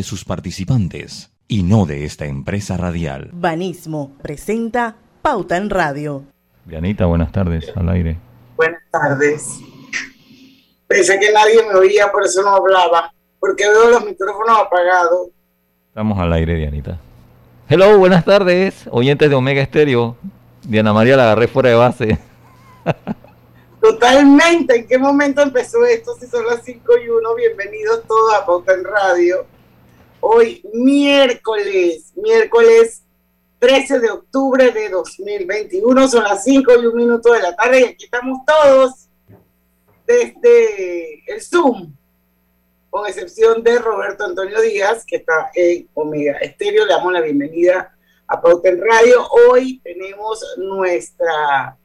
de sus participantes y no de esta empresa radial. Banismo presenta Pauta en Radio. Dianita, buenas tardes, al aire. Buenas tardes. Pensé que nadie me oía, por eso no hablaba, porque veo los micrófonos apagados. Estamos al aire, Dianita. Hello, buenas tardes, oyentes de Omega Estéreo. Diana María la agarré fuera de base. Totalmente. ¿En qué momento empezó esto? Si son las 5 y 1, bienvenidos todos a Pauta en Radio. Hoy, miércoles, miércoles 13 de octubre de 2021, son las 5 y 1 minuto de la tarde y aquí estamos todos desde el Zoom, con excepción de Roberto Antonio Díaz, que está en Omega Estéreo. Le damos la bienvenida a Pauta en Radio. Hoy tenemos nuestra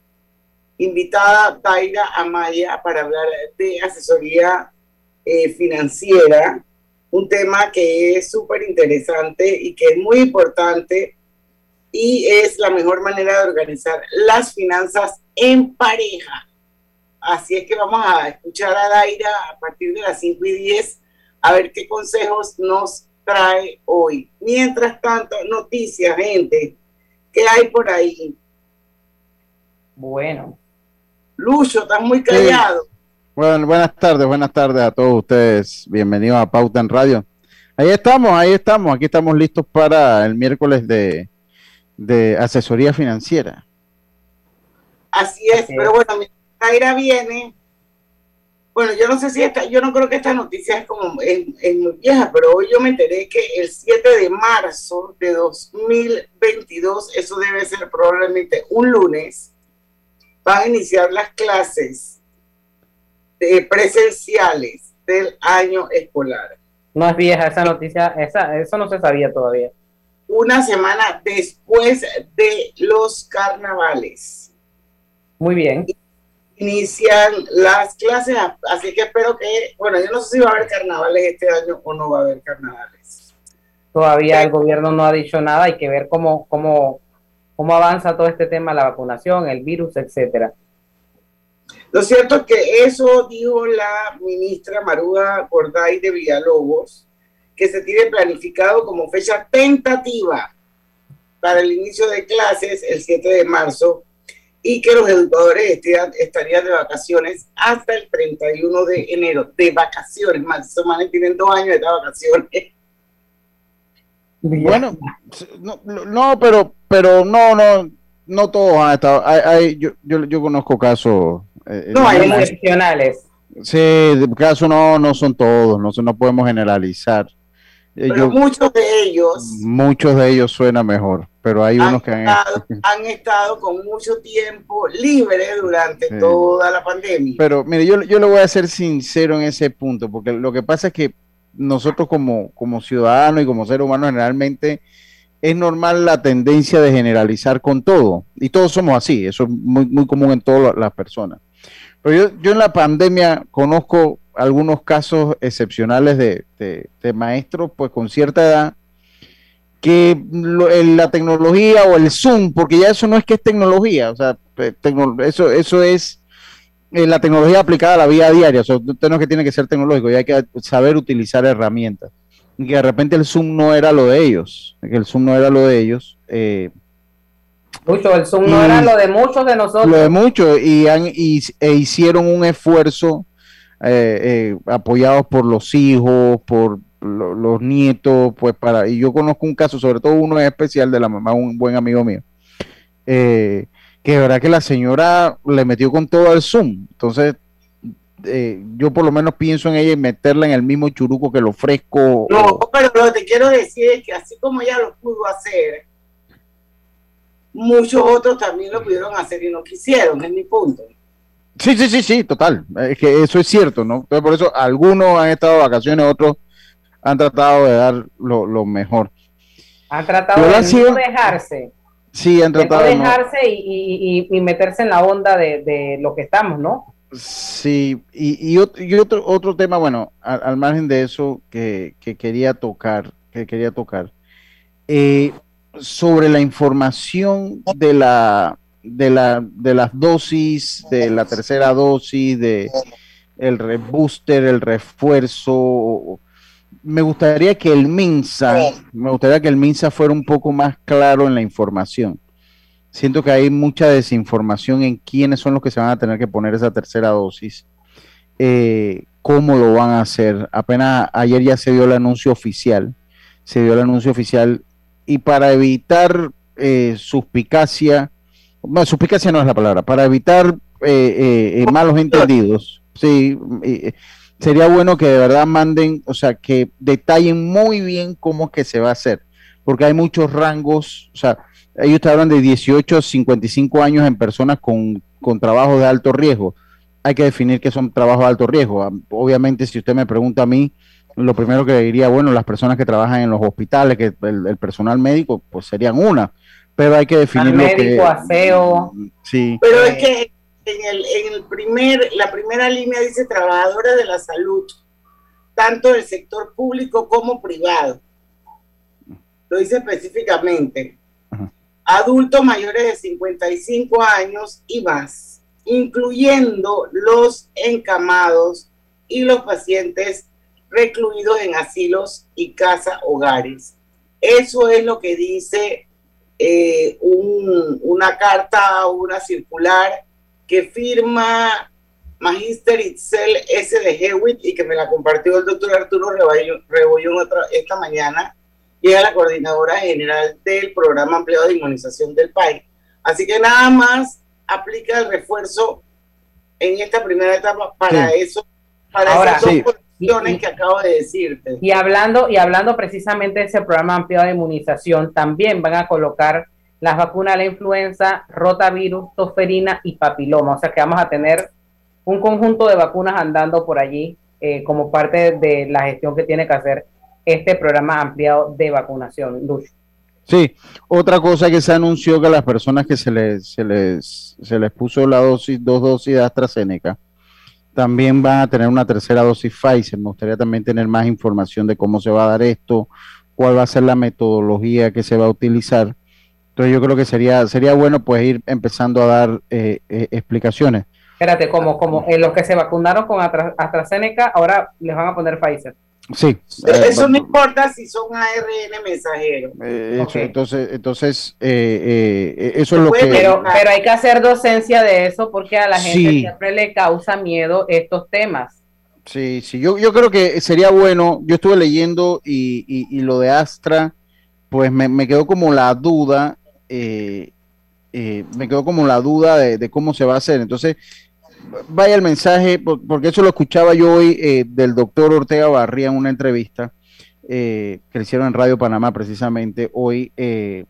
invitada Taira Amaya para hablar de asesoría eh, financiera, un tema que es súper interesante y que es muy importante y es la mejor manera de organizar las finanzas en pareja. Así es que vamos a escuchar a Daira a partir de las 5 y 10 a ver qué consejos nos trae hoy. Mientras tanto, noticias, gente, ¿qué hay por ahí? Bueno, Lucho, estás muy callado. Bueno, buenas tardes, buenas tardes a todos ustedes. Bienvenidos a Pauta en Radio. Ahí estamos, ahí estamos. Aquí estamos listos para el miércoles de, de asesoría financiera. Así es, pero bueno, mi Taira viene. Bueno, yo no sé si esta, yo no creo que esta noticia es como es, es muy vieja, pero hoy yo me enteré que el 7 de marzo de 2022, eso debe ser probablemente un lunes, van a iniciar las clases de presenciales del año escolar. no es vieja esa noticia, esa, eso no se sabía todavía. Una semana después de los carnavales. Muy bien. Inician las clases, así que espero que, bueno, yo no sé si va a haber carnavales este año o no va a haber carnavales. Todavía el gobierno no ha dicho nada, hay que ver cómo, cómo, cómo avanza todo este tema, la vacunación, el virus, etcétera. Lo cierto es que eso dijo la ministra Maruja Gorday de Villalobos, que se tiene planificado como fecha tentativa para el inicio de clases el 7 de marzo y que los educadores estarían, estarían de vacaciones hasta el 31 de enero, de vacaciones, más, esos manes tienen dos años de vacaciones. Bueno, no, no, pero, pero no, no, no todos han estado. Hay, hay- yo, yo, yo conozco casos. Eh, No, hay no- Excepcionales. Sí, de casos no, no son todos, no, no podemos generalizar. Eh, Pero yo- muchos de ellos muchos de ellos suena mejor, pero hay han unos que han estado, han estado con mucho tiempo libre durante Sí. toda la pandemia. Pero mire, yo, yo le voy a ser sincero en ese punto, porque lo que pasa es que nosotros como, como ciudadanos y como seres humanos generalmente es normal la tendencia de generalizar con todo, y todos somos así, eso es muy, muy común en todas las personas. Pero yo, yo en la pandemia conozco algunos casos excepcionales de, de- maestros pues con cierta edad que la tecnología o el Zoom, porque ya eso no es que es tecnología, o sea, eh, eso, eso es eh, la tecnología aplicada a la vida diaria, o sea, usted no es que tiene que ser tecnológico, ya hay que saber utilizar herramientas. Y que de repente el Zoom no era lo de ellos, que el Zoom no era lo de ellos, eh, Mucho, el Zoom no era lo de muchos de nosotros. lo de muchos, y, han, y e hicieron un esfuerzo eh, eh, apoyados por los hijos, por lo- los nietos, pues para, y yo conozco un caso, sobre todo uno especial de la mamá, un buen amigo mío, eh, que de verdad que la señora le metió con todo al Zoom, entonces eh, yo por lo menos pienso en ella y meterla en el mismo churuco que lo fresco. No, pero lo que te quiero decir es que así como ella lo pudo hacer, muchos otros también lo pudieron hacer y no quisieron, es mi punto. Sí, sí, sí, sí, total. Es que eso es cierto, ¿no? Entonces, por eso algunos han estado de vacaciones, otros han tratado de dar lo, lo mejor. Han tratado de no dejarse, Sí, han tratado de no- dejarse y, y- y- y meterse en la onda de, de lo que estamos, ¿no? Sí, y, y, ot- y otro, otro tema, bueno, al, al margen de eso que, que quería tocar, que quería tocar, eh, sobre la información de la, de la, de las dosis, de la tercera dosis, de el re- booster, el refuerzo, me gustaría que el MINSA, me gustaría que el MINSA fuera un poco más claro en la información. Siento que hay mucha desinformación en quiénes son los que se van a tener que poner esa tercera dosis, eh, cómo lo van a hacer. Apenas ayer ya se dio el anuncio oficial, se dio el anuncio oficial y para evitar eh, suspicacia, bueno, suspicacia no es la palabra, para evitar eh, malos entendidos, sí, sería bueno que de verdad manden, o sea, que detallen muy bien cómo es que se va a hacer, porque hay muchos rangos, o sea, ellos te hablan de 18 a 55 años en personas con, con trabajos de alto riesgo. Hay que definir qué son trabajos de alto riesgo. Obviamente, si usted me pregunta a mí, lo primero que diría, bueno, las personas que trabajan en los hospitales, que el, personal médico, pues serían una. Pero hay que definir lo médico, aseo. Sí. Pero es que en, el, en el primer, la primera línea dice trabajadores de la salud, tanto del sector público como privado. Lo dice específicamente adultos mayores de 55 años y más, incluyendo los encamados y los pacientes recluidos en asilos y casa hogares. Eso es lo que dice eh, una carta o una circular que firma Magister Itzel S. de Hewitt y que me la compartió el doctor Arturo Rebollón esta mañana y es la coordinadora general del programa ampliado de inmunización del país. Así que nada más aplica el refuerzo en esta primera etapa para eso, para Ahora, esas dos condiciones que acabo de decirte. Y hablando, y hablando precisamente de ese programa ampliado de inmunización, también van a colocar las vacunas de la influenza, rotavirus, tosferina y papiloma. O sea que vamos a tener un conjunto de vacunas andando por allí eh, como parte de la gestión que tiene que hacer este programa ampliado de vacunación, Lucho. Sí, otra cosa que se anunció que las personas que se les, se les, se les puso la dosis, dos dosis de AstraZeneca, también van a tener una tercera dosis Pfizer. Me gustaría también tener más información de cómo se va a dar esto, cuál va a ser la metodología que se va a utilizar. Entonces yo creo que sería, sería bueno pues ir empezando a dar eh, eh, explicaciones. Espérate, como, como en los que se vacunaron con AstraZeneca, ahora les van a poner Pfizer. Sí. Eso no importa si son ARN mensajeros. Eh, entonces, entonces eh, eh, eso es lo que... Pero, pero hay que hacer docencia de eso porque a la gente siempre le causa miedo estos temas. Sí, sí, yo, yo creo que sería bueno, yo estuve leyendo y, y, lo de Astra, pues me, me quedó como la duda, me quedó como la duda de, de, cómo se va a hacer. Entonces, vaya el mensaje, porque eso lo escuchaba yo hoy eh, del doctor Ortega Barría en una entrevista eh, que le hicieron en Radio Panamá precisamente hoy, eh,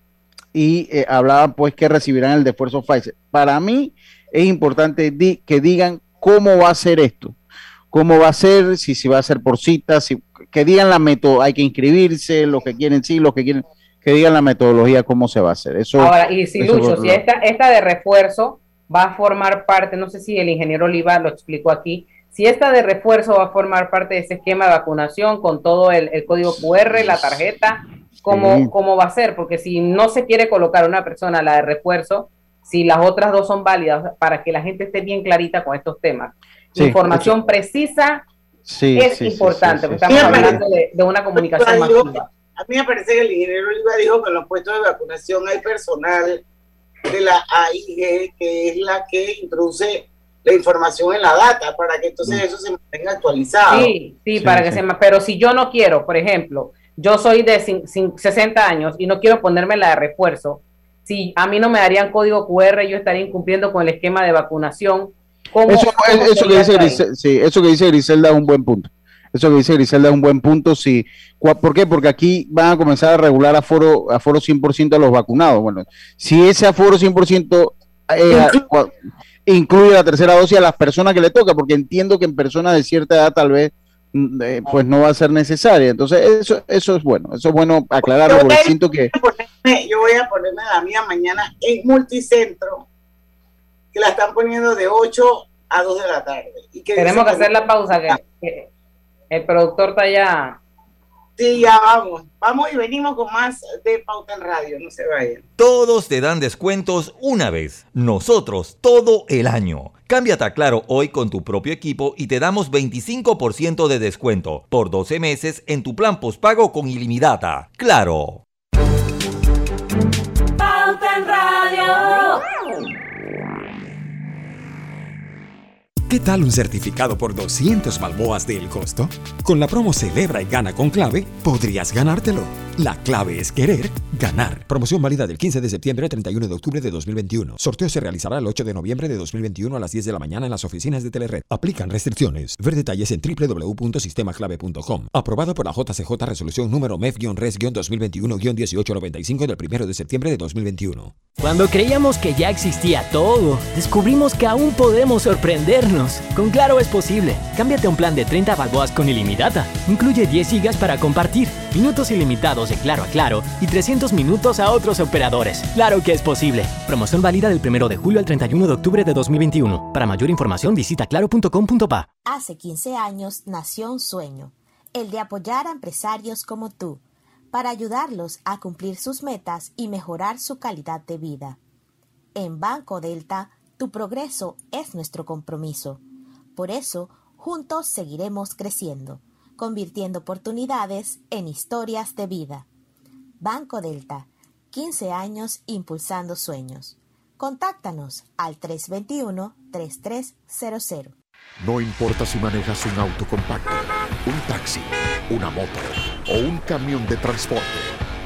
y hablaban pues que recibirán el esfuerzo Pfizer. Para mí es importante que digan cómo va a ser esto, cómo va a ser, si, si va a ser por citas, si, que digan la método, hay que inscribirse, lo que quieren sí, lo que quieren, que digan la metodología, cómo se va a hacer. Eso, Ahora, y si Lucho, si esta, esta de refuerzo va a formar parte, no sé si el ingeniero Oliva lo explicó aquí, si esta de refuerzo va a formar parte de ese esquema de vacunación con todo el, código QR, la tarjeta, ¿cómo, ¿cómo va a ser? Porque si no se quiere colocar una persona la de refuerzo, si las otras dos son válidas, para que la gente esté bien clarita con estos temas. Información precisa es importante, porque estamos hablando de, una comunicación masiva. A mí me parece que el ingeniero Oliva dijo que en los puestos de vacunación hay personal de la AIG, que es la que introduce la información en la data para que entonces mm. eso se mantenga actualizado. Sí, sí, para que se pero si yo no quiero, por ejemplo, yo soy de 60 años y no quiero ponerme la de refuerzo, si a mí no me darían código QR, yo estaría incumpliendo con el esquema de vacunación. eso, eso, que dice sí, eso que dice Griselda es un buen punto. Eso que dice Griselda es un buen punto. Si, ¿Por qué? Porque aquí van a comenzar a regular aforo, aforo 100% a los vacunados. Bueno, si ese aforo 100% eh, incluye la tercera dosis a las personas que le toca, porque entiendo que en personas de cierta edad tal vez mm, eh, pues no va a ser necesaria. Entonces, eso, eso es bueno, eso es bueno aclararlo, porque siento que... yo voy a ponerme la mía mañana en multicentro, que la están poniendo de 8 a 2 de la tarde. Y que Tenemos que hacer la pausa, que, el productor está allá. Sí, ya vamos. Vamos y venimos con más de Pauta en Radio. No se vayan. Todos te dan descuentos una vez. Nosotros todo el año. Cámbiate a Claro hoy con tu propio equipo y te damos 25% de descuento por 12 meses en tu plan postpago con ilimitada. Claro. ¿Qué tal un certificado por 200 balboas del costo? Con la promo Celebra y Gana con Clave, podrías ganártelo. La clave es querer ganar. Promoción válida del 15 de septiembre al 31 de octubre de 2021. Sorteo se realizará el 8 de noviembre de 2021 a las 10 de la mañana en las oficinas de Telered. Aplican restricciones. Ver detalles en www.sistemaclave.com. Aprobado por la JCJ Resolución número MEF-RES-2021-1895 del 1 de septiembre de 2021. Cuando creíamos que ya existía todo, descubrimos que aún podemos sorprendernos. Con Claro es posible. Cámbiate un plan de 30 balboas con ilimitada. Incluye 10 gigas para compartir, minutos ilimitados de Claro a Claro y 300 minutos a otros operadores. Claro que es posible. Promoción válida del 1 de julio al 31 de octubre de 2021. Para mayor información visita claro.com.pa. Hace 15 años nació un sueño, el de apoyar a empresarios como tú, para ayudarlos a cumplir sus metas y mejorar su calidad de vida. En Banco Delta, tu progreso es nuestro compromiso. Por eso, juntos seguiremos creciendo, convirtiendo oportunidades en historias de vida. Banco Delta, 15 años impulsando sueños. Contáctanos al 321-3300. No importa si manejas un auto compacto, un taxi, una moto o un camión de transporte.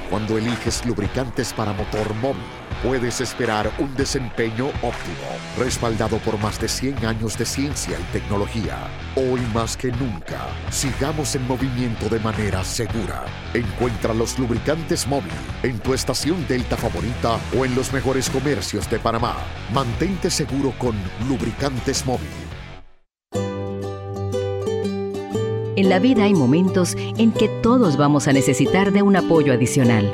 Cuando eliges lubricantes para motor móvil, puedes esperar un desempeño óptimo, respaldado por más de 100 años de ciencia y tecnología. Hoy más que nunca, sigamos en movimiento de manera segura. Encuentra los lubricantes móvil en tu estación Delta favorita o en los mejores comercios de Panamá. Mantente seguro con lubricantes móvil. En la vida hay momentos en que todos vamos a necesitar de un apoyo adicional.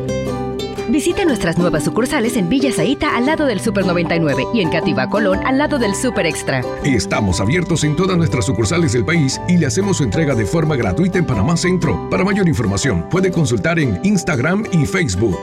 Visite nuestras nuevas sucursales en Villa Zaita al lado del Super 99 y en Cativa Colón al lado del Super Extra. Estamos abiertos en todas nuestras sucursales del país y le hacemos su entrega de forma gratuita en Panamá Centro. Para mayor información, puede consultar en Instagram y Facebook.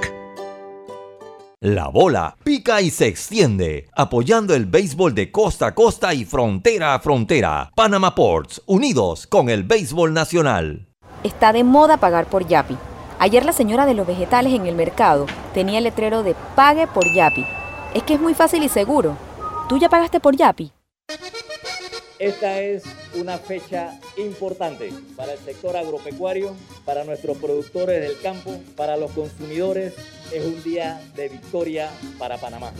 La bola pica y se extiende, apoyando el béisbol de costa a costa y frontera a frontera. Panama Ports, unidos con el béisbol nacional. Está de moda pagar por Yapi. Ayer la señora de los vegetales en el mercado tenía el letrero de Pague por Yapi. Es que es muy fácil y seguro. ¿Tú ya pagaste por Yapi? Esta es una fecha importante para el sector agropecuario, para nuestros productores del campo, para los consumidores. Es un día de victoria para Panamá.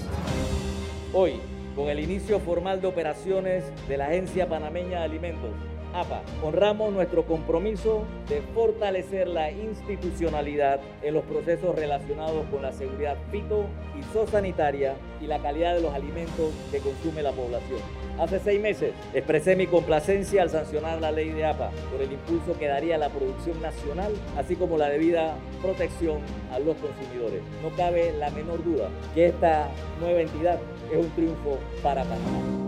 Hoy, con el inicio formal de operaciones de la Agencia Panameña de Alimentos, APA, honramos nuestro compromiso de fortalecer la institucionalidad en los procesos relacionados con la seguridad fito y zoosanitaria y la calidad de los alimentos que consume la población. Hace seis meses expresé mi complacencia al sancionar la ley de APA por el impulso que daría a la producción nacional, así como la debida protección a los consumidores. No cabe la menor duda que esta nueva entidad es un triunfo para Panamá.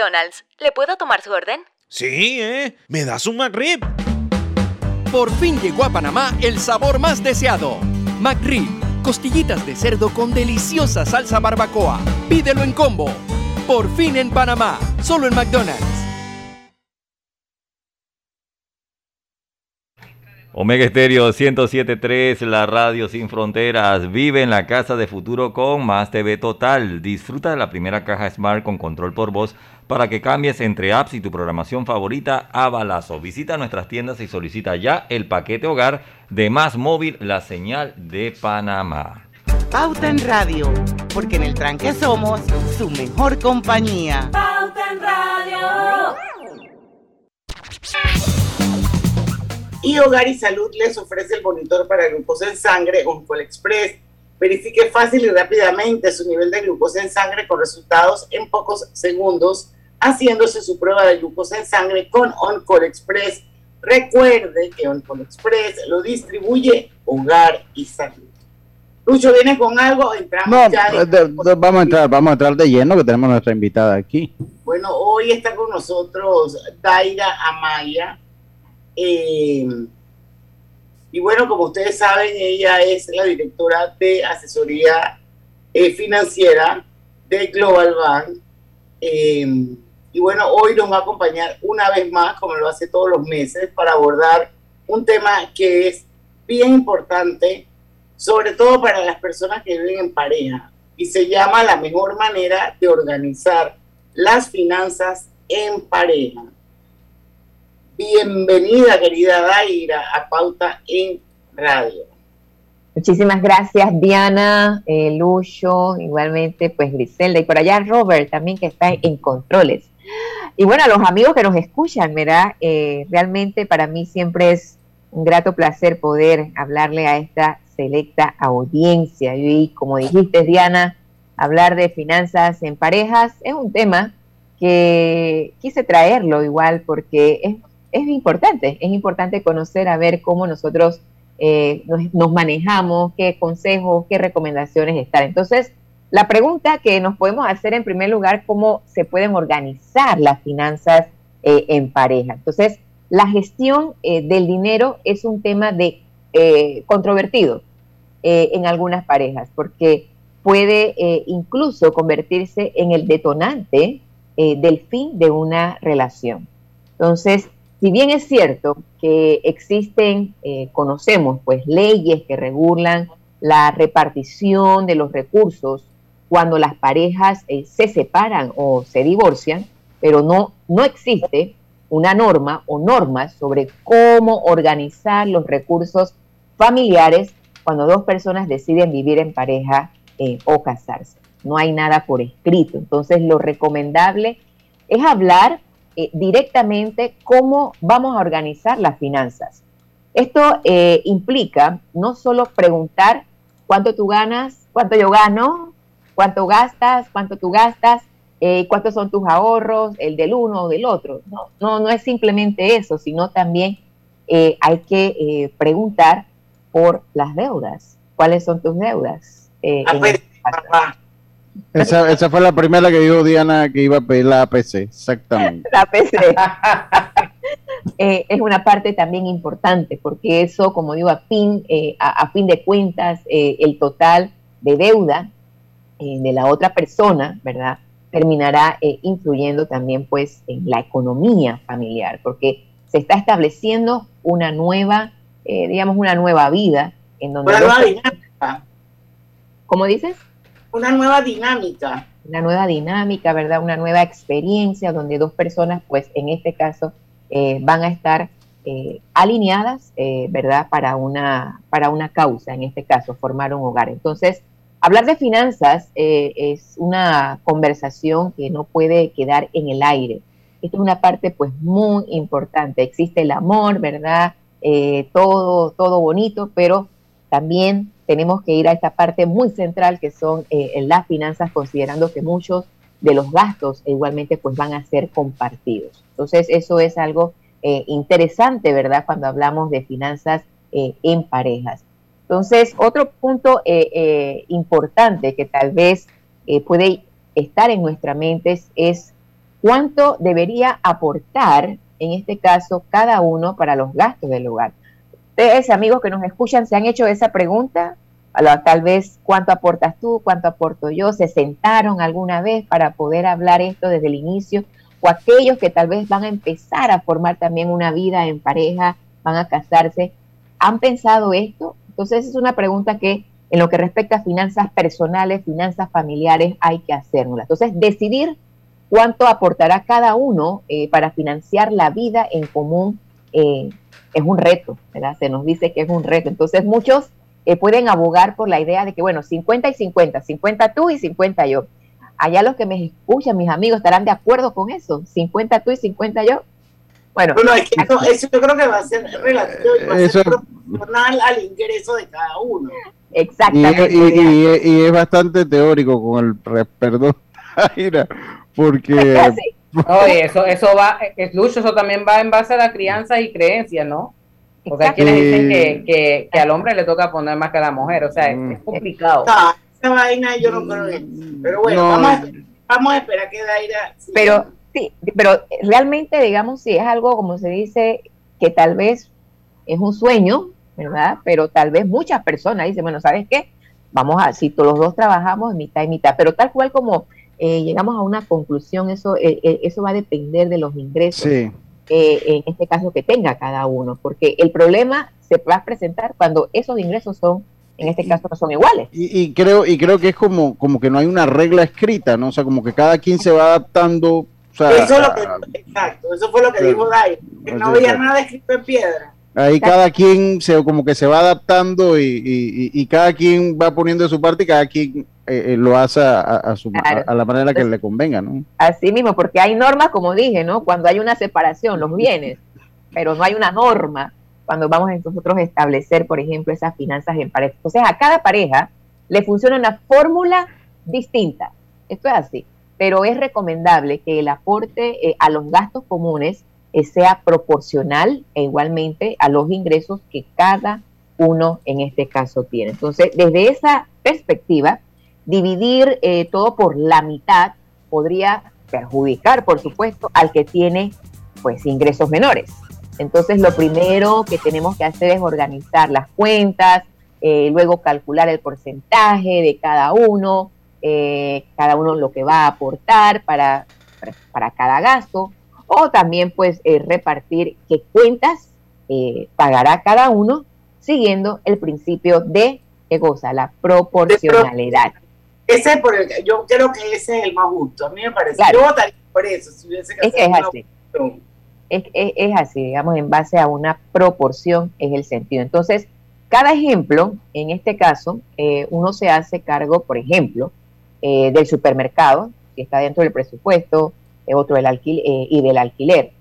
McDonald's. ¿Le puedo tomar su orden? Sí, ¿eh? ¿Me das un McRib? Por fin llegó a Panamá el sabor más deseado. McRib, costillitas de cerdo con deliciosa salsa barbacoa. Pídelo en combo. Por fin en Panamá, solo en McDonald's. Omega Estéreo 107.3, la radio sin fronteras. Vive en la casa de futuro con Más TV Total. Disfruta de la primera caja Smart con control por voz para que cambies entre apps y tu programación favorita a balazo. Visita nuestras tiendas y solicita ya el paquete hogar de Más Móvil, la señal de Panamá. Pauta en Radio, porque en el tranque somos su mejor compañía. Pauta en Radio. Y Hogar y Salud les ofrece el monitor para glucosa en sangre Oncol Express. Verifique fácil y rápidamente su nivel de glucosa en sangre con resultados en pocos segundos, haciéndose su prueba de glucosa en sangre con Oncol Express. Recuerde que Oncol Express lo distribuye Hogar y Salud. Lucho, ¿viene con algo? Entramos No, ya. de- de- vamos a entrar, vamos a entrar de lleno que tenemos nuestra invitada aquí. Bueno, hoy está con nosotros Daira Amaya. Eh, y bueno, como ustedes saben, ella es la directora de asesoría eh, financiera de Global Bank. Eh, y bueno, hoy nos va a acompañar una vez más, como lo hace todos los meses, para abordar un tema que es bien importante, sobre todo para las personas que viven en pareja, y se llama la mejor manera de organizar las finanzas en pareja. Bienvenida, querida Daira, a Pauta en Radio. Muchísimas gracias, Diana, eh, Lucho, igualmente, pues Griselda, y por allá Robert también que está en controles. Y bueno, a los amigos que nos escuchan, ¿verdad? Eh, realmente para mí siempre es un grato placer poder hablarle a esta selecta audiencia. Y como dijiste, Diana, hablar de finanzas en parejas es un tema que quise traerlo igual porque es, es importante, es importante conocer a ver cómo nosotros eh, nos, nos manejamos, qué consejos, qué recomendaciones están. Entonces, la pregunta que nos podemos hacer en primer lugar, cómo se pueden organizar las finanzas eh, en pareja. Entonces, la gestión eh, del dinero es un tema de eh, controvertido eh, en algunas parejas, porque puede eh, incluso convertirse en el detonante del fin de una relación. Entonces, si bien es cierto que existen, eh, conocemos pues leyes que regulan la repartición de los recursos cuando las parejas eh, se separan o se divorcian, pero no, no existe una norma o normas sobre cómo organizar los recursos familiares cuando dos personas deciden vivir en pareja eh, o casarse. No hay nada por escrito. Entonces, lo recomendable es hablar eh, directamente cómo vamos a organizar las finanzas. Esto eh, implica no solo preguntar cuánto tú ganas, cuánto yo gano, cuánto gastas, cuánto tú gastas, eh, cuántos son tus ahorros, el del uno o del otro. No, no, no es simplemente eso, sino también eh, hay que preguntar por las deudas. ¿Cuáles son tus deudas? Este caso? Esa, esa fue la primera que dijo Diana que iba a pedir la APC, exactamente. la PC. Eh, es una parte también importante porque eso, como digo, a fin, eh, a, a fin de cuentas, eh, el total de deuda eh, de la otra persona, ¿verdad? Terminará eh, influyendo también pues en la economía familiar porque se está estableciendo una nueva, eh, digamos, una nueva vida en donde... Nueva dinámica. ¿Cómo dices? Una nueva dinámica. una nueva dinámica, ¿verdad? Una nueva experiencia donde dos personas, pues en este caso, eh, van a estar eh, alineadas, eh, ¿verdad? Para una, para una causa, en este caso, formar un hogar. Entonces, hablar de finanzas eh, es una conversación que no puede quedar en el aire. Esto es una parte, pues, muy importante. Existe el amor, ¿verdad? Eh, todo, todo bonito, pero también tenemos que ir a esta parte muy central que son eh, las finanzas, considerando que muchos de los gastos igualmente pues van a ser compartidos. Entonces eso es algo eh, interesante, ¿verdad? Cuando hablamos de finanzas eh, en parejas. Entonces, otro punto importante que tal vez puede estar en nuestra mente es, es cuánto debería aportar, en este caso, cada uno para los gastos del hogar. Ustedes, amigos que nos escuchan, se han hecho esa pregunta. Tal vez cuánto aportas tú, cuánto aporto yo. Se sentaron alguna vez para poder hablar esto desde el inicio. O aquellos que tal vez van a empezar a formar también una vida en pareja, van a casarse. ¿Han pensado esto? Entonces es una pregunta que en lo que respecta a finanzas personales, finanzas familiares, hay que hacernos. Entonces, decidir cuánto aportará cada uno eh, para financiar la vida en común eh, es un reto, ¿verdad? Se nos dice que es un reto. Entonces, muchos eh, pueden abogar por la idea de que, bueno, 50 y 50, 50 tú y 50 yo. Allá los que me escuchan, mis amigos, estarán de acuerdo con eso, 50 tú y 50 yo. Bueno, eso, yo creo que va a ser relativo y va a ser proporcional al ingreso de cada uno. Exactamente. Y, es bastante teórico con el perdón, porque Oye, eso, eso va, es Lucho, eso también va en base a la crianza y creencia, ¿no? O sea, quienes dicen que, que, que, al hombre le toca poner más que a la mujer, o sea, es, mm. complicado. No, esa vaina yo no creo Pero bueno, vamos, a, vamos a esperar que Daira. Pero sí, pero realmente, digamos, si es algo como se dice, que tal vez es un sueño, ¿verdad? Pero tal vez muchas personas dicen, bueno, ¿sabes qué? Vamos a, si todos los dos trabajamos mitad y mitad, pero tal cual como eh, llegamos a una conclusión, eso, eh, eh, eso va a depender de los ingresos, en este caso que tenga cada uno, porque el problema se va a presentar cuando esos ingresos son en este caso no son iguales. Y, creo y creo que es como como que no hay una regla escrita, ¿no? O sea, como que cada quien se va adaptando. eso lo que, exacto, eso fue lo que dijo Dai, que no había nada escrito en piedra. Ahí cada quien se, como que se va adaptando y, cada quien va poniendo de su parte y cada quien eh, eh, lo hace a, su, a, la manera que le convenga, ¿no? Así mismo, porque hay normas, como dije, ¿no? Cuando hay una separación, los bienes, pero no hay una norma cuando vamos a nosotros a establecer, por ejemplo, esas finanzas en pareja. Entonces, a cada pareja le funciona una fórmula distinta. Esto es así, pero es recomendable que el aporte eh, a los gastos comunes eh, sea proporcional e igualmente a los ingresos que cada uno en este caso tiene. Entonces, desde esa perspectiva, dividir eh, todo por la mitad podría perjudicar, por supuesto, al que tiene pues ingresos menores. Entonces, lo primero que tenemos que hacer es organizar las cuentas, eh, luego calcular el porcentaje de cada uno, cada uno lo que va a aportar para, para cada gasto, o también pues eh, repartir qué cuentas eh, pagará cada uno siguiendo el principio de qué goza la proporcionalidad. Ese por el, yo creo que ese es el más justo, a mí me parece. Yo votaría por eso, si hubiese que es, es así. Es, es, así, digamos, en base a una proporción es el sentido. Entonces, cada ejemplo, en este caso, eh, uno se hace cargo, por ejemplo, del supermercado, que está dentro del presupuesto, otro del alquiler, eh, y del alquiler.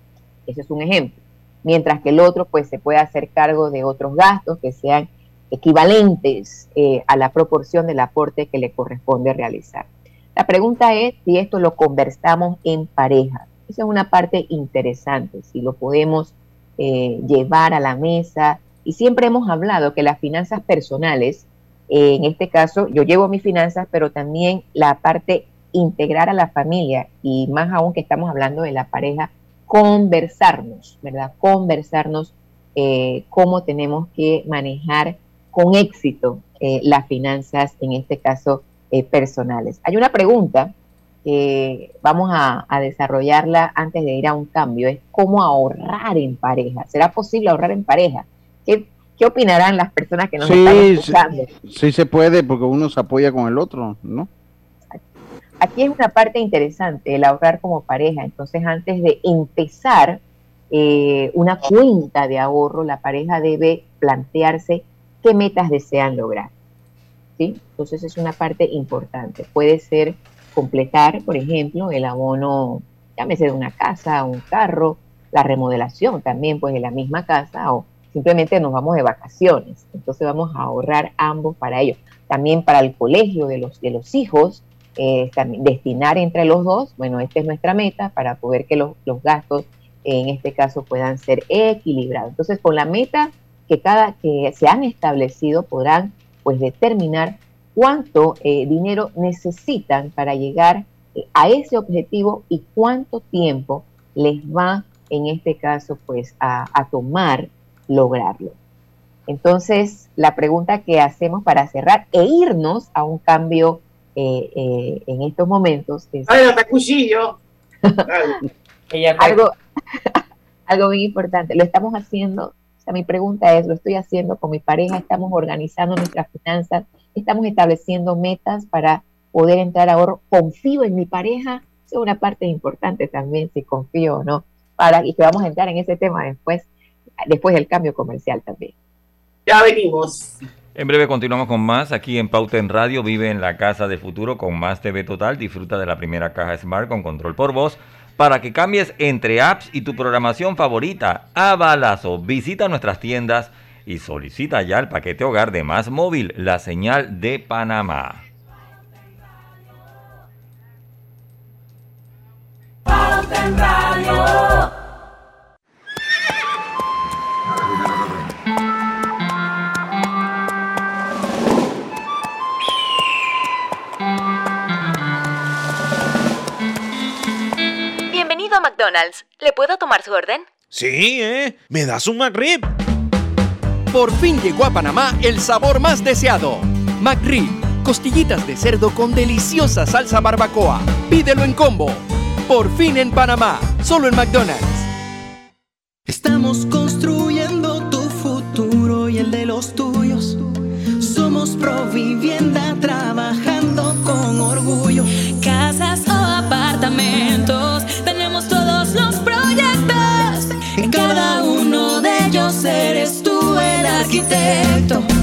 Ese es un ejemplo. Mientras que el otro pues se puede hacer cargo de otros gastos que sean equivalentes eh, a la proporción del aporte que le corresponde realizar. La pregunta es si esto lo conversamos en pareja. Esa es una parte interesante, si lo podemos eh, llevar a la mesa. Y siempre hemos hablado que las finanzas personales, en este caso yo llevo mis finanzas, pero también la parte integrar a la familia y más aún que estamos hablando de la pareja, conversarnos, ¿verdad? Conversarnos eh, cómo tenemos que manejar con éxito eh, las finanzas, en este caso eh, personales. Hay una pregunta que vamos a, desarrollarla antes de ir a un cambio, es cómo ahorrar en pareja. ¿Será posible ahorrar en pareja? ¿Qué, qué opinarán las personas que nos están escuchando? Sí, sí se puede porque uno se apoya con el otro, ¿no? Aquí es una parte interesante, el ahorrar como pareja. Entonces, antes de empezar eh, una cuenta de ahorro, la pareja debe plantearse qué metas desean lograr. ¿sí? Entonces, es una parte importante. Puede ser completar, por ejemplo, el abono, llámese de una casa, un carro, la remodelación también, pues de la misma casa, o simplemente nos vamos de vacaciones. Entonces, vamos a ahorrar ambos para ello. También para el colegio de los, de los hijos, eh, destinar entre los dos, bueno, esta es nuestra meta para poder que los, gastos en este caso puedan ser equilibrados. Entonces, con la meta que cada que se han establecido podrán pues determinar cuánto eh, dinero necesitan para llegar eh, a ese objetivo y cuánto tiempo les va en este caso pues a, a tomar lograrlo. Entonces, la pregunta que hacemos para cerrar e irnos a un cambio eh, eh, en estos momentos es... cuchillo! algo, algo muy importante, lo estamos haciendo mi pregunta es, lo estoy haciendo con mi pareja, estamos organizando nuestras finanzas, estamos estableciendo metas para poder entrar a ahorro, confío en mi pareja, es una parte importante también si confío o no, para, y que vamos a entrar en ese tema después, después del cambio comercial también. Ya venimos. En breve continuamos con más aquí en Pauta en Radio. Vive en la casa de futuro con más TV Total. Disfruta de la primera caja Smart con control por voz para que cambies entre apps y tu programación favorita a balazo. Visita nuestras tiendas y solicita ya el paquete hogar de Más Móvil, la señal de Panamá. McDonald's. ¿Le puedo tomar su orden? Sí, ¿eh? ¿Me das un McRib? Por fin llegó a Panamá el sabor más deseado. McRib, costillitas de cerdo con deliciosa salsa barbacoa. Pídelo en combo. Por fin en Panamá, solo en McDonald's. Estamos construyendo tu futuro y el de los tuyos. Somos Provivienda trabajando con orgullo. Arquitecto.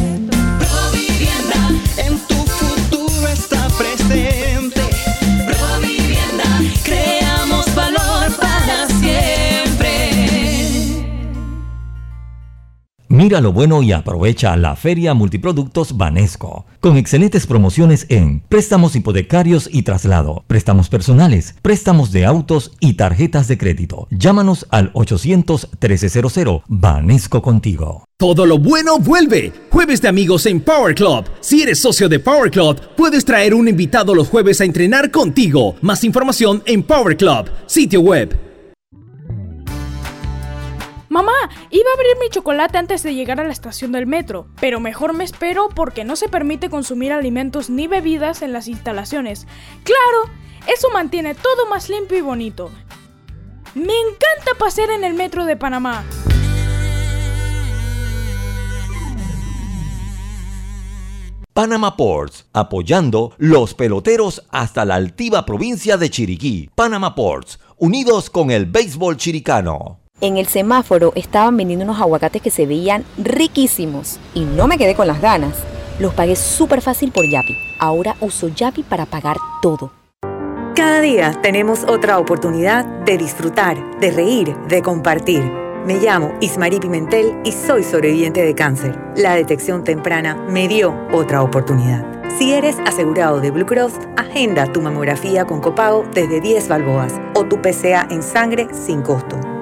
Mira lo bueno y aprovecha la Feria Multiproductos Banesco, con excelentes promociones en préstamos hipotecarios y traslado, préstamos personales, préstamos de autos y tarjetas de crédito. Llámanos al 800-1300 Banesco contigo. Todo lo bueno vuelve. Jueves de amigos en Power Club. Si eres socio de Power Club, puedes traer un invitado los jueves a entrenar contigo. Más información en Power Club, sitio web. Mamá, iba a abrir mi chocolate antes de llegar a la estación del metro, pero mejor me espero porque no se permite consumir alimentos ni bebidas en las instalaciones. Claro, eso mantiene todo más limpio y bonito. Me encanta pasear en el metro de Panamá. Panama Ports, apoyando los peloteros hasta la altiva provincia de Chiriquí. Panama Ports, unidos con el béisbol chiricano. En el semáforo estaban vendiendo unos aguacates que se veían riquísimos y no me quedé con las ganas. Los pagué súper fácil por Yapi. Ahora uso Yapi para pagar todo. Cada día tenemos otra oportunidad de disfrutar, de reír, de compartir. Me llamo Ismarí Pimentel y soy sobreviviente de cáncer. La detección temprana me dio otra oportunidad. Si eres asegurado de Blue Cross, agenda tu mamografía con copago desde 10 balboas o tu PCA en sangre sin costo.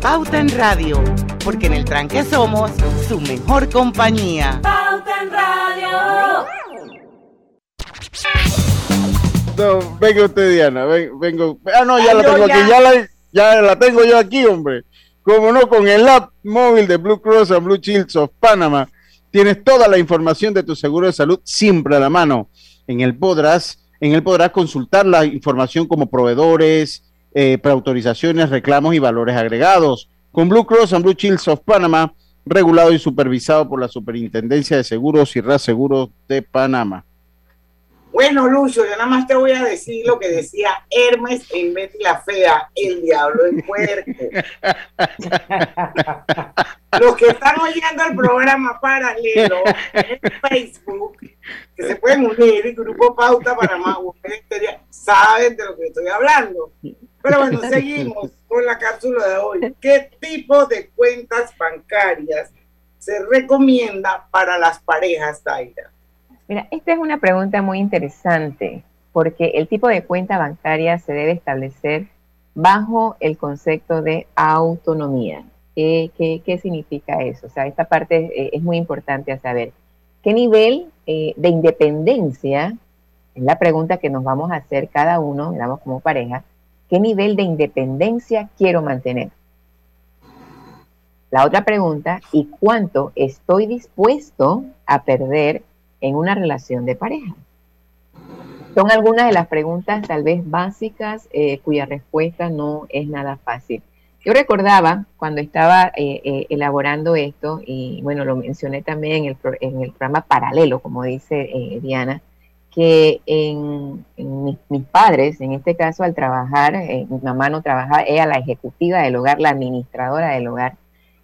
Pauta en Radio, porque en el tranque somos su mejor compañía. Pauta en Radio. No, venga usted, Diana, ven- vengo. Ah, no, ya Ay, la tengo ya. aquí, ya la, ya la tengo yo aquí, hombre. Como no, con el app móvil de Blue Cross and Blue Shields of Panama, tienes toda la información de tu seguro de salud siempre a la mano. En él podrás, en él podrás consultar la información como proveedores, eh, preautorizaciones, reclamos y valores agregados. Con Blue Cross and Blue Shields of Panama, regulado y supervisado por la Superintendencia de Seguros y Reaseguros de Panamá. Bueno, Lucho, yo nada más te voy a decir lo que decía Hermes en Betty la Fea, el diablo en puerco. Los que están oyendo el programa paralelo en Facebook que se pueden unir, y Grupo Pauta Panamá, saben de lo que estoy hablando. Pero bueno, seguimos con la cápsula de hoy. ¿Qué tipo de cuentas bancarias se recomienda para las parejas, Taira? Mira, esta es una pregunta muy interesante porque el tipo de cuenta bancaria se debe establecer bajo el concepto de autonomía. ¿Qué, significa eso? O sea, esta parte eh, es muy importante a saber. ¿Qué nivel eh, de independencia, es la pregunta que nos vamos a hacer cada uno, digamos como pareja, ¿qué nivel de independencia quiero mantener? La otra pregunta, ¿y cuánto estoy dispuesto a perder en una relación de pareja? Son algunas de las preguntas tal vez básicas eh, cuya respuesta no es nada fácil. Yo recordaba cuando estaba eh, eh, elaborando esto, y bueno, lo mencioné también en el, en el programa paralelo, como dice Diana, que en, en mis, mis, padres, en este caso al trabajar, eh, mi mamá no trabajaba, ella la ejecutiva del hogar, la administradora del hogar,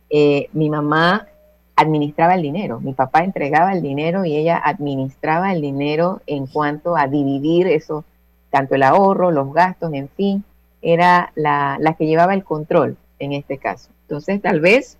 eh, mi mamá administraba el dinero, mi papá entregaba el dinero y ella administraba el dinero en cuanto a dividir eso, tanto el ahorro, los gastos, en fin, era la, la, que llevaba el control en este caso. Entonces, tal vez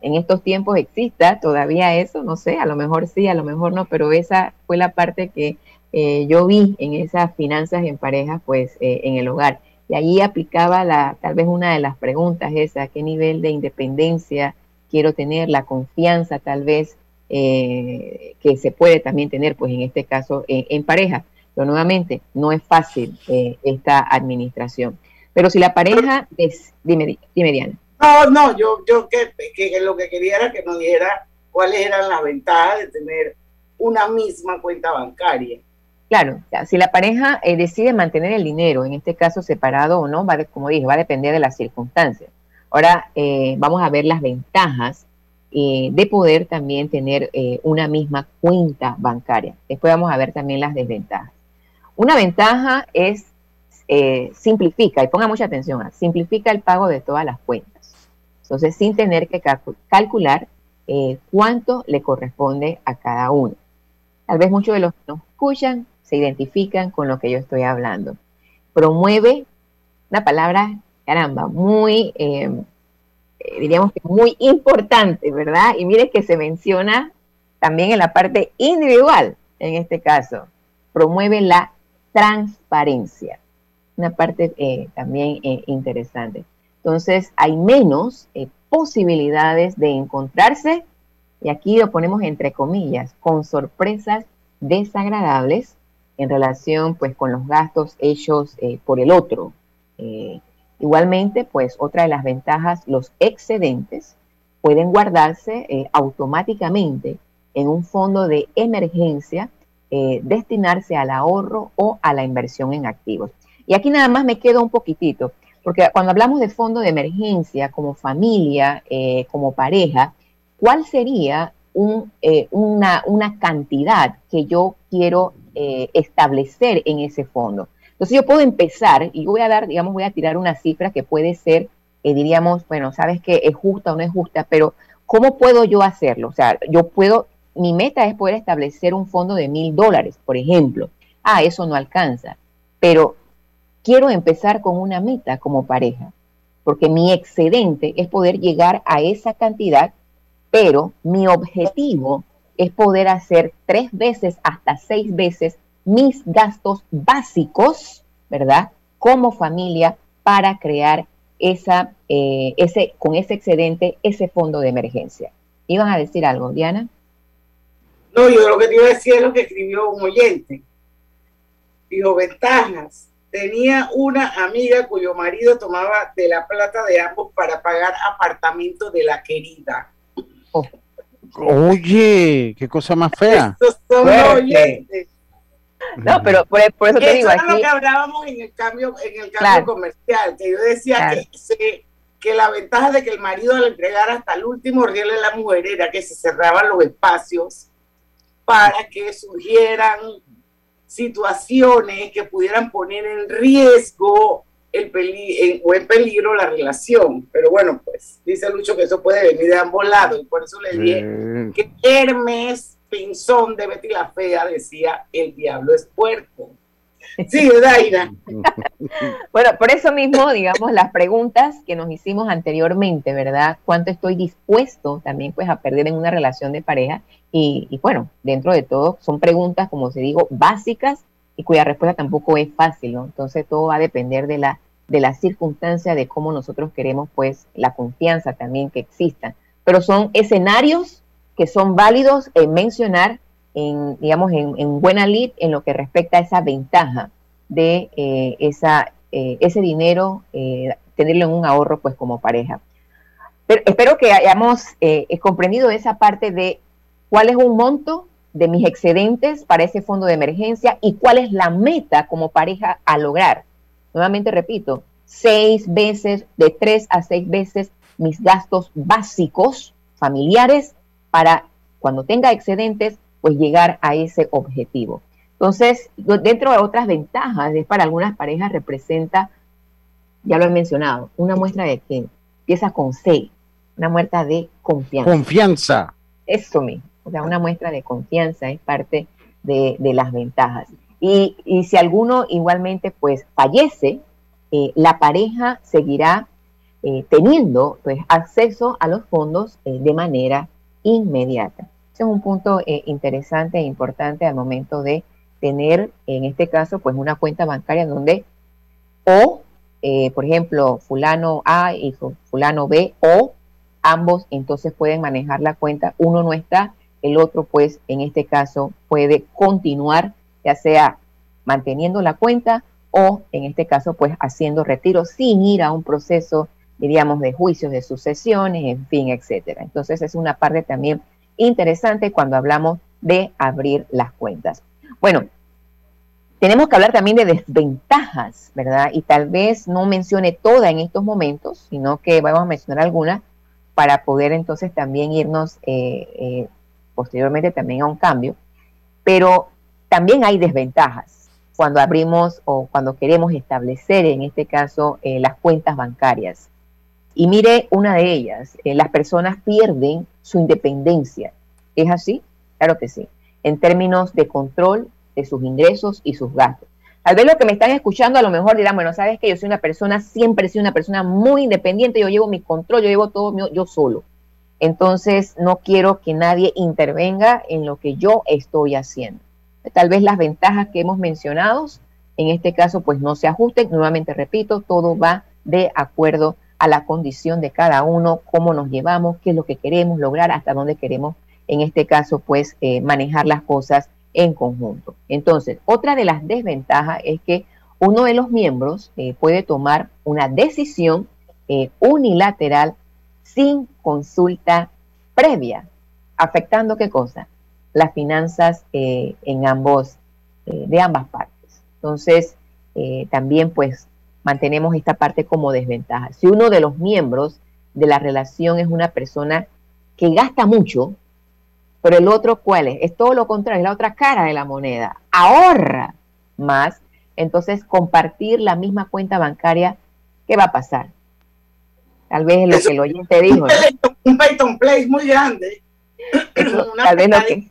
en estos tiempos exista todavía eso, no sé, a lo mejor sí, a lo mejor no, pero esa fue la parte que eh, yo vi en esas finanzas en pareja, pues eh, en el hogar. Y allí aplicaba la, tal vez una de las preguntas esa, qué nivel de independencia quiero tener, la confianza tal vez eh, que se puede también tener, pues en este caso en pareja. Pero nuevamente, no es fácil esta administración. Pero si la pareja es, dime, dime Diana. No, no, yo, yo que, que, lo que quería era que nos dijera cuáles eran las ventajas de tener una misma cuenta bancaria. Claro, si la pareja eh, decide mantener el dinero, en este caso separado o no, va como dije, va a depender de las circunstancias. Ahora eh, vamos a ver las ventajas eh, de poder también tener una misma cuenta bancaria. Después vamos a ver también las desventajas. Una ventaja es simplifica, y ponga mucha atención, simplifica el pago de todas las cuentas. Entonces, sin tener que calcul calcular cuánto le corresponde a cada uno. Tal vez muchos de los que nos escuchan se identifican con lo que yo estoy hablando. Promueve una palabra, caramba, muy, eh, diríamos que muy importante, ¿verdad? Y mire que se menciona también en la parte individual, en este caso. Promueve la transparencia una parte eh, también eh, interesante. Entonces, hay menos posibilidades de encontrarse, y aquí lo ponemos entre comillas, con sorpresas desagradables en relación pues con los gastos hechos por el otro. igualmente, pues otra de las ventajas, los excedentes pueden guardarse automáticamente en un fondo de emergencia, destinarse al ahorro o a la inversión en activos. Y aquí nada más me quedo un poquitito, porque cuando hablamos de fondo de emergencia como familia, eh, como pareja, ¿cuál sería un, eh, una, una, cantidad que yo quiero eh, establecer en ese fondo? Entonces yo puedo empezar y voy a dar, digamos, voy a tirar una cifra que puede ser, eh, diríamos, bueno, sabes que es justa o no es justa, pero ¿cómo puedo yo hacerlo? O sea, yo puedo, mi meta es poder establecer un fondo de mil dólares, por ejemplo. Ah, eso no alcanza, pero quiero empezar con una meta como pareja, porque mi excedente es poder llegar a esa cantidad, pero mi objetivo es poder hacer tres veces hasta seis veces mis gastos básicos, ¿verdad? Como familia para crear esa, eh, ese, con ese excedente, ese fondo de emergencia. ¿Iban a decir algo, Diana? No, yo lo que te iba a decir es lo que escribió un oyente. Dijo, ventajas tenía una amiga cuyo marido tomaba de la plata de ambos para pagar apartamento de la querida. Oh. Oye, qué cosa más fea. No, pero por, por eso te digo eso aquí. lo que hablábamos en el cambio, en el cambio claro. comercial, que yo decía claro. que, se, que la ventaja de que el marido le entregara hasta el último riel a la mujer era que se cerraban los espacios para que surgieran situaciones que pudieran poner en riesgo el peli en, o en peligro la relación. Pero bueno, pues dice Lucho que eso puede venir de ambos lados y por eso le dije mm. que Hermes pinzón de Betty la Fea decía, el diablo es puerco. Sí, Daira. Bueno, por eso mismo, digamos, las preguntas que nos hicimos anteriormente, ¿verdad? ¿Cuánto estoy dispuesto también pues a perder en una relación de pareja? Y, y bueno, dentro de todo, son preguntas, como se digo, básicas y cuya respuesta tampoco es fácil, ¿no? Entonces todo va a depender de la, de la circunstancia, de cómo nosotros queremos pues la confianza también que exista. Pero son escenarios que son válidos en mencionar en, digamos, en, en buena lid en lo que respecta a esa ventaja de eh, esa, eh, ese dinero, eh, tenerlo en un ahorro pues como pareja. Pero espero que hayamos comprendido esa parte de cuál es un monto de mis excedentes para ese fondo de emergencia y cuál es la meta como pareja a lograr. Nuevamente repito, seis veces, de tres a seis veces mis gastos básicos familiares para cuando tenga excedentes, pues llegar a ese objetivo. Entonces, dentro de otras ventajas, es para algunas parejas representa, ya lo he mencionado, una muestra de que empieza con C, una muestra de confianza. Confianza. Eso mismo, o sea, una muestra de confianza es parte de, de las ventajas. Y, si alguno igualmente pues fallece, eh, la pareja seguirá eh, teniendo pues acceso a los fondos eh, de manera inmediata. Ese es un punto interesante e importante al momento de tener, en este caso, pues una cuenta bancaria donde o, por ejemplo, fulano A y fu- fulano B o ambos entonces pueden manejar la cuenta. Uno no está, el otro pues en este caso puede continuar, ya sea manteniendo la cuenta o en este caso pues haciendo retiro sin ir a un proceso, diríamos, de juicios, de sucesiones, en fin, etcétera. Entonces es una parte también interesante cuando hablamos de abrir las cuentas. Bueno, tenemos que hablar también de desventajas, ¿verdad? Y tal vez no mencione toda en estos momentos, sino que vamos a mencionar algunas para poder entonces también irnos eh, eh, posteriormente también a un cambio. Pero también hay desventajas cuando abrimos o cuando queremos establecer, en este caso, eh, las cuentas bancarias. Y mire una de ellas, eh, las personas pierden su independencia. ¿Es así? Claro que sí. En términos de control de sus ingresos y sus gastos. Tal vez los que me están escuchando a lo mejor dirán, bueno, sabes que yo soy una persona, siempre he sido una persona muy independiente, yo llevo mi control, yo llevo todo mío- yo solo. Entonces no quiero que nadie intervenga en lo que yo estoy haciendo. Tal vez las ventajas que hemos mencionado, en este caso, pues no se ajusten. Nuevamente repito, todo va de acuerdo a la condición de cada uno, cómo nos llevamos, qué es lo que queremos lograr, hasta dónde queremos, en este caso, pues eh, manejar las cosas en conjunto. Entonces, otra de las desventajas es que uno de los miembros eh, puede tomar una decisión eh, unilateral sin consulta previa, afectando qué cosa? Las finanzas eh, en ambos, eh, de ambas partes. Entonces, eh, también pues mantenemos esta parte como desventaja. Si uno de los miembros de la relación es una persona que gasta mucho, pero el otro, ¿cuál es? Es todo lo contrario, es la otra cara de la moneda. Ahorra más. Entonces, compartir la misma cuenta bancaria, ¿qué va a pasar? Tal vez es lo que el oyente dijo. ¿no? Un Peyton Place muy grande. Tal vez lo que,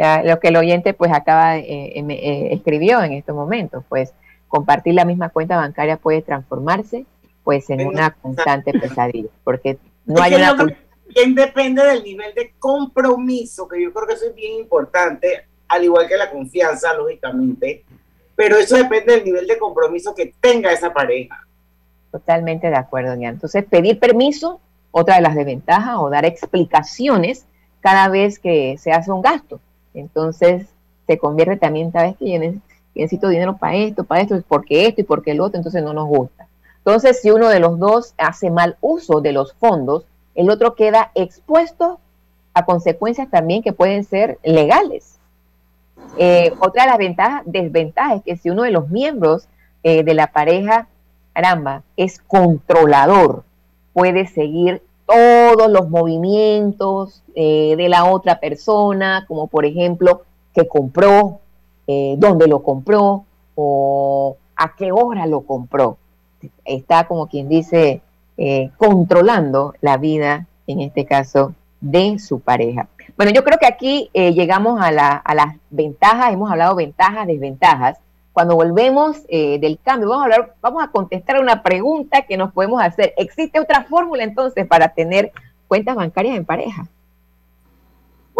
ya, lo que el oyente pues acaba eh, me- eh, escribió en estos momentos, pues compartir la misma cuenta bancaria puede transformarse pues en una constante pesadilla, porque no hay una también depende del nivel de compromiso, que yo creo que eso es bien importante, al igual que la confianza, lógicamente, pero eso depende del nivel de compromiso que tenga esa pareja. Totalmente de acuerdo, Diana. Entonces, pedir permiso, otra de las desventajas, o dar explicaciones cada vez que se hace un gasto. Entonces, se convierte también, ¿sabes que Yo ne- necesito dinero para esto, para esto, porque esto y porque el otro, entonces no nos gusta. Entonces, si uno de los dos hace mal uso de los fondos, el otro queda expuesto a consecuencias también que pueden ser legales. Eh, otra de las ventajas, desventajas es que si uno de los miembros eh, de la pareja, caramba, es controlador, puede seguir todos los movimientos eh, de la otra persona, como por ejemplo, que compró, eh, dónde lo compró o a qué hora lo compró. Está como quien dice, eh, controlando la vida, en este caso, de su pareja. Bueno, yo creo que aquí llegamos a, la- a las ventajas, hemos hablado ventajas, desventajas. Cuando volvemos eh, del cambio, vamos a hablar, vamos a contestar una pregunta que nos podemos hacer. ¿Existe otra fórmula entonces para tener cuentas bancarias en pareja?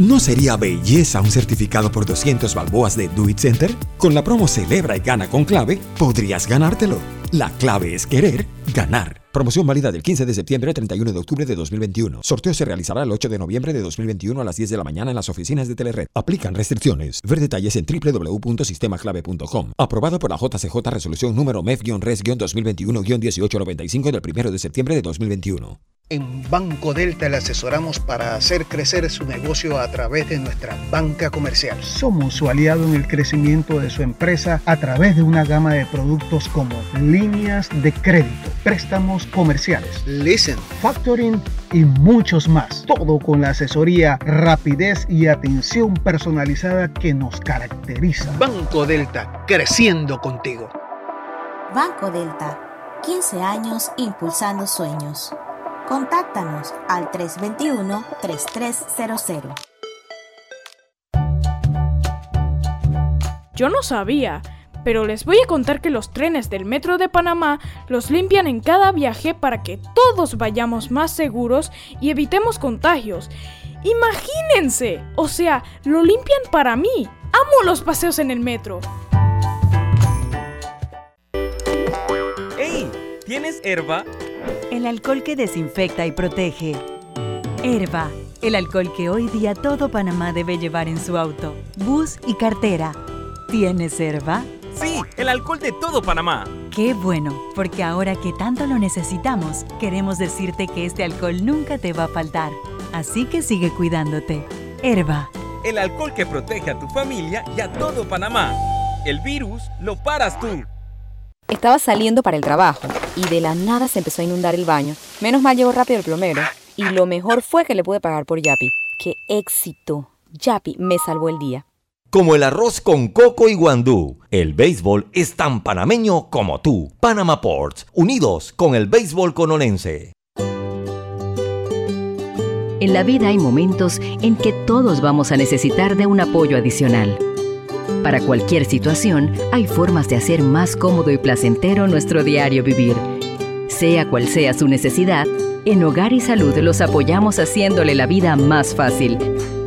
¿No sería belleza un certificado por 200 balboas de Do It Center? Con la promo Celebra y Gana con Clave, podrías ganártelo. La clave es querer ganar. Promoción válida del 15 de septiembre al 31 de octubre de 2021. Sorteo se realizará el 8 de noviembre de 2021 a las 10 de la mañana en las oficinas de Telered. Aplican restricciones. Ver detalles en www.sistemaclave.com. Aprobado por la JCJ Resolución número MEF-RES-2021-1895 del 1 de septiembre de 2021. En Banco Delta le asesoramos para hacer crecer su negocio a través de nuestra banca comercial. Somos su aliado en el crecimiento de su empresa a través de una gama de productos como líneas de crédito, préstamos comerciales, leasing, factoring y muchos más. Todo con la asesoría, rapidez y atención personalizada que nos caracteriza. Banco Delta, creciendo contigo. Banco Delta, 15 años impulsando sueños. Contáctanos al 321-3300. Yo no sabía, pero les voy a contar que los trenes del Metro de Panamá los limpian en cada viaje para que todos vayamos más seguros y evitemos contagios. Imagínense, o sea, lo limpian para mí. Amo los paseos en el metro. ¡Ey! ¿Tienes herba? El alcohol que desinfecta y protege. Herba, el alcohol que hoy día todo Panamá debe llevar en su auto, bus y cartera. ¿Tienes Herba? Sí, el alcohol de todo Panamá. Qué bueno, porque ahora que tanto lo necesitamos, queremos decirte que este alcohol nunca te va a faltar. Así que sigue cuidándote. Herba. El alcohol que protege a tu familia y a todo Panamá. El virus lo paras tú. Estaba saliendo para el trabajo y de la nada se empezó a inundar el baño. Menos mal llegó rápido el plomero y lo mejor fue que le pude pagar por Yapi. ¡Qué éxito! Yapi me salvó el día. Como el arroz con coco y guandú, el béisbol es tan panameño como tú. Panama Ports, unidos con el béisbol conolense. En la vida hay momentos en que todos vamos a necesitar de un apoyo adicional. Para cualquier situación, hay formas de hacer más cómodo y placentero nuestro diario vivir. Sea cual sea su necesidad, en Hogar y Salud los apoyamos haciéndole la vida más fácil,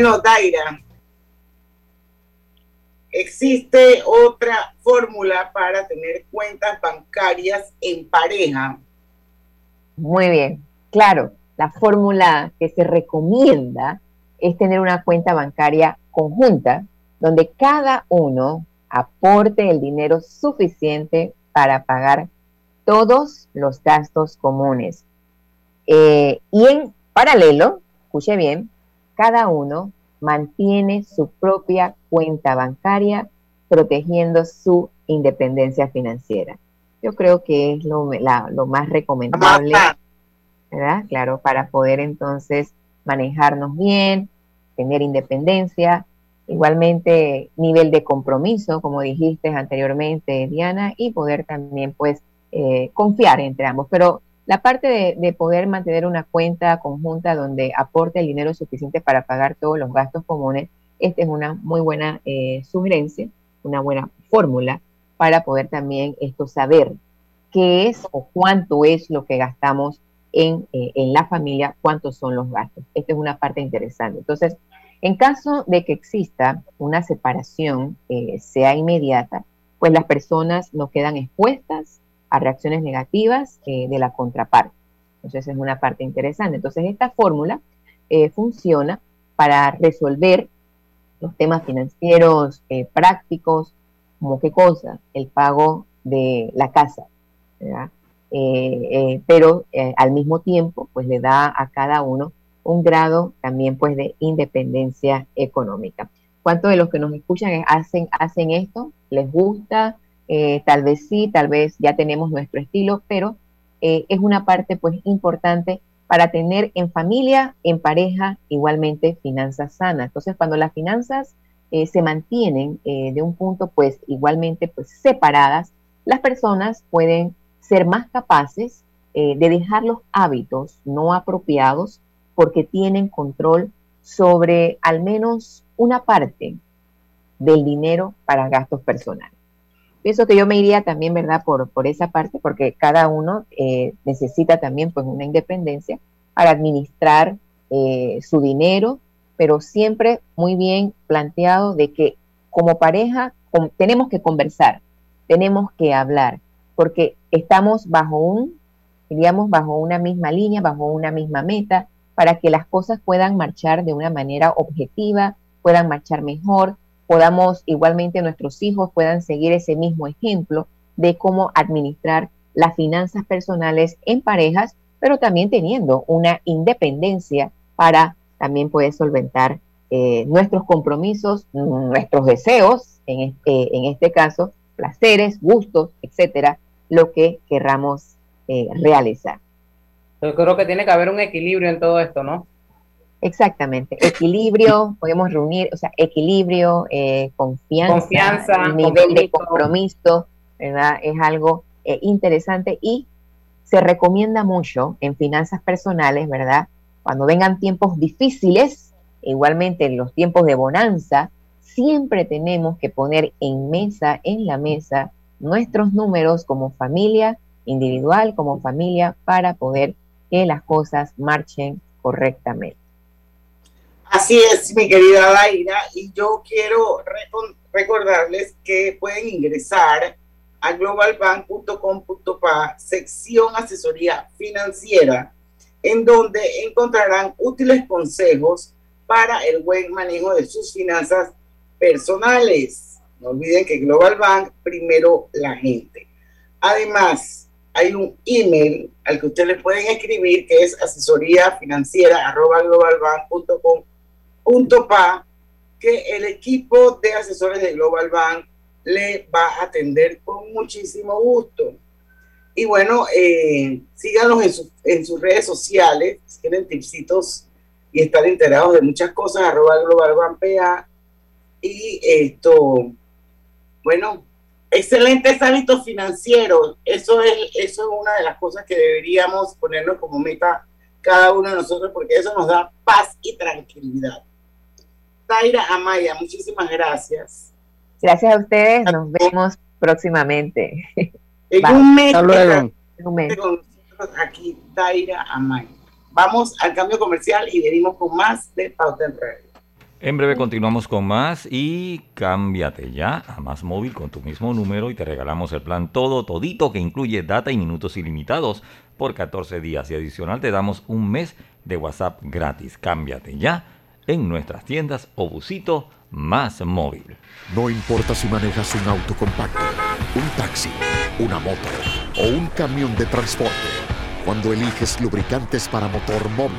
Bueno, Daira, existe otra fórmula para tener cuentas bancarias en pareja. Muy bien, claro, la fórmula que se recomienda es tener una cuenta bancaria conjunta donde cada uno aporte el dinero suficiente para pagar todos los gastos comunes. Eh, y en paralelo, escuche bien, cada uno mantiene su propia cuenta bancaria protegiendo su independencia financiera. Yo creo que es lo, la- lo más recomendable, ¿verdad? Claro, para poder entonces manejarnos bien, tener independencia igualmente nivel de compromiso, como dijiste anteriormente, Diana, y poder también pues eh, confiar entre ambos. Pero la parte de, poder mantener una cuenta conjunta donde aporte el dinero suficiente para pagar todos los gastos comunes, esta es una muy buena eh, sugerencia, una buena fórmula para poder también esto saber qué es o cuánto es lo que gastamos en, eh, en la familia, cuántos son los gastos. Esta es una parte interesante. Entonces, en caso de que exista una separación, eh, sea inmediata, pues las personas no quedan expuestas a reacciones negativas eh, de la contraparte. Entonces es una parte interesante. Entonces esta fórmula eh, funciona para resolver los temas financieros prácticos, como qué cosa, el pago de la casa, pero al mismo tiempo pues le da a cada uno un grado también pues de independencia económica. ¿Cuántos de los que nos escuchan hacen, hacen esto? ¿Les gusta? Eh, tal vez sí, tal vez ya tenemos nuestro estilo, pero eh, es una parte pues importante para tener en familia, en pareja, igualmente finanzas sanas. Entonces, cuando las finanzas eh, se mantienen de un punto pues igualmente pues separadas, las personas pueden ser más capaces de dejar los hábitos no apropiados porque tienen control sobre al menos una parte del dinero para gastos personales. Pienso que yo me iría también, ¿verdad?, por, por esa parte, porque cada uno eh, necesita también pues una independencia para administrar eh, su dinero, pero siempre muy bien planteado de que como pareja tenemos que conversar, tenemos que hablar, porque estamos bajo un, diríamos, bajo una misma línea, bajo una misma meta, para que las cosas puedan marchar de una manera objetiva, puedan marchar mejor, podamos igualmente nuestros hijos puedan seguir ese mismo ejemplo de cómo administrar las finanzas personales en parejas, pero también teniendo una independencia para también poder solventar eh, nuestros compromisos, nuestros deseos, en este, en este caso, placeres, gustos, etcétera, lo que querramos eh, realizar. Yo creo que tiene que haber un equilibrio en todo esto, ¿no? Exactamente, equilibrio, podemos reunir, o sea, equilibrio, eh, confianza, nivel de compromiso, ¿verdad? Es algo eh, interesante y se recomienda mucho en finanzas personales, ¿verdad? Cuando vengan tiempos difíciles, igualmente en los tiempos de bonanza, siempre tenemos que poner en mesa, en la mesa, nuestros números como familia individual, como familia, para poder que las cosas marchen correctamente. Así es, mi querida Daira, y yo quiero recordarles que pueden ingresar a globalbank.com.pa, sección asesoría financiera, en donde encontrarán útiles consejos para el buen manejo de sus finanzas personales. No olviden que Global Bank, primero la gente. Además, hay un email al que ustedes pueden escribir que es asesoría financiera arroba globalbank.com.pa que el equipo de asesores de Global Bank le va a atender con muchísimo gusto. Y bueno, eh, síganos en, en, sus redes sociales, si quieren tipsitos y estar enterados de muchas cosas, arroba Global Y esto, bueno, excelentes hábitos financieros. Eso es, eso es una de las cosas que deberíamos ponernos como meta cada uno de nosotros porque eso nos da paz y tranquilidad. Taira Amaya, muchísimas gracias. Gracias a ustedes, nos vemos próximamente. En un mes. En un mes. aquí, Taira Amaya. Vamos al cambio comercial y venimos con más de Pauta en Radio. En breve continuamos con más y cámbiate ya a Más Móvil con tu mismo número y te regalamos el plan todo, todito que incluye data y minutos ilimitados por 14 días y adicional te damos un mes de WhatsApp gratis. Cámbiate ya en nuestras tiendas o busito Más Móvil. No importa si manejas un auto compacto, un taxi, una moto o un camión de transporte. Cuando eliges lubricantes para motor móvil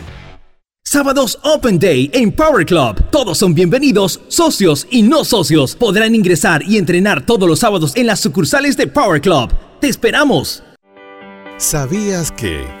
Sábados Open Day en Power Club. Todos son bienvenidos, socios y no socios. Podrán ingresar y entrenar todos los sábados en las sucursales de Power Club. ¡Te esperamos! ¿Sabías que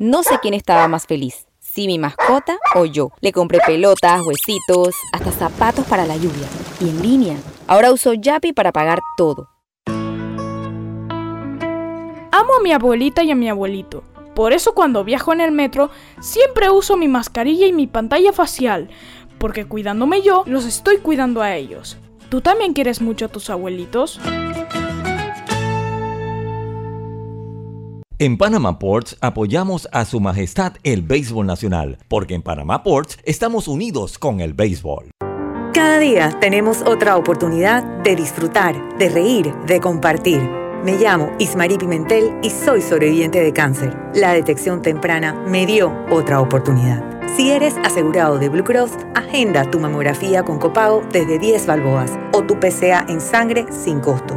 No sé quién estaba más feliz, si mi mascota o yo. Le compré pelotas, huesitos, hasta zapatos para la lluvia. Y en línea. Ahora uso Yapi para pagar todo. Amo a mi abuelita y a mi abuelito. Por eso cuando viajo en el metro siempre uso mi mascarilla y mi pantalla facial, porque cuidándome yo, los estoy cuidando a ellos. ¿Tú también quieres mucho a tus abuelitos? En Panama Ports apoyamos a Su Majestad el Béisbol Nacional, porque en Panama Ports estamos unidos con el béisbol. Cada día tenemos otra oportunidad de disfrutar, de reír, de compartir. Me llamo Ismarí Pimentel y soy sobreviviente de cáncer. La detección temprana me dio otra oportunidad. Si eres asegurado de Blue Cross, agenda tu mamografía con copago desde 10 balboas o tu PCA en sangre sin costo.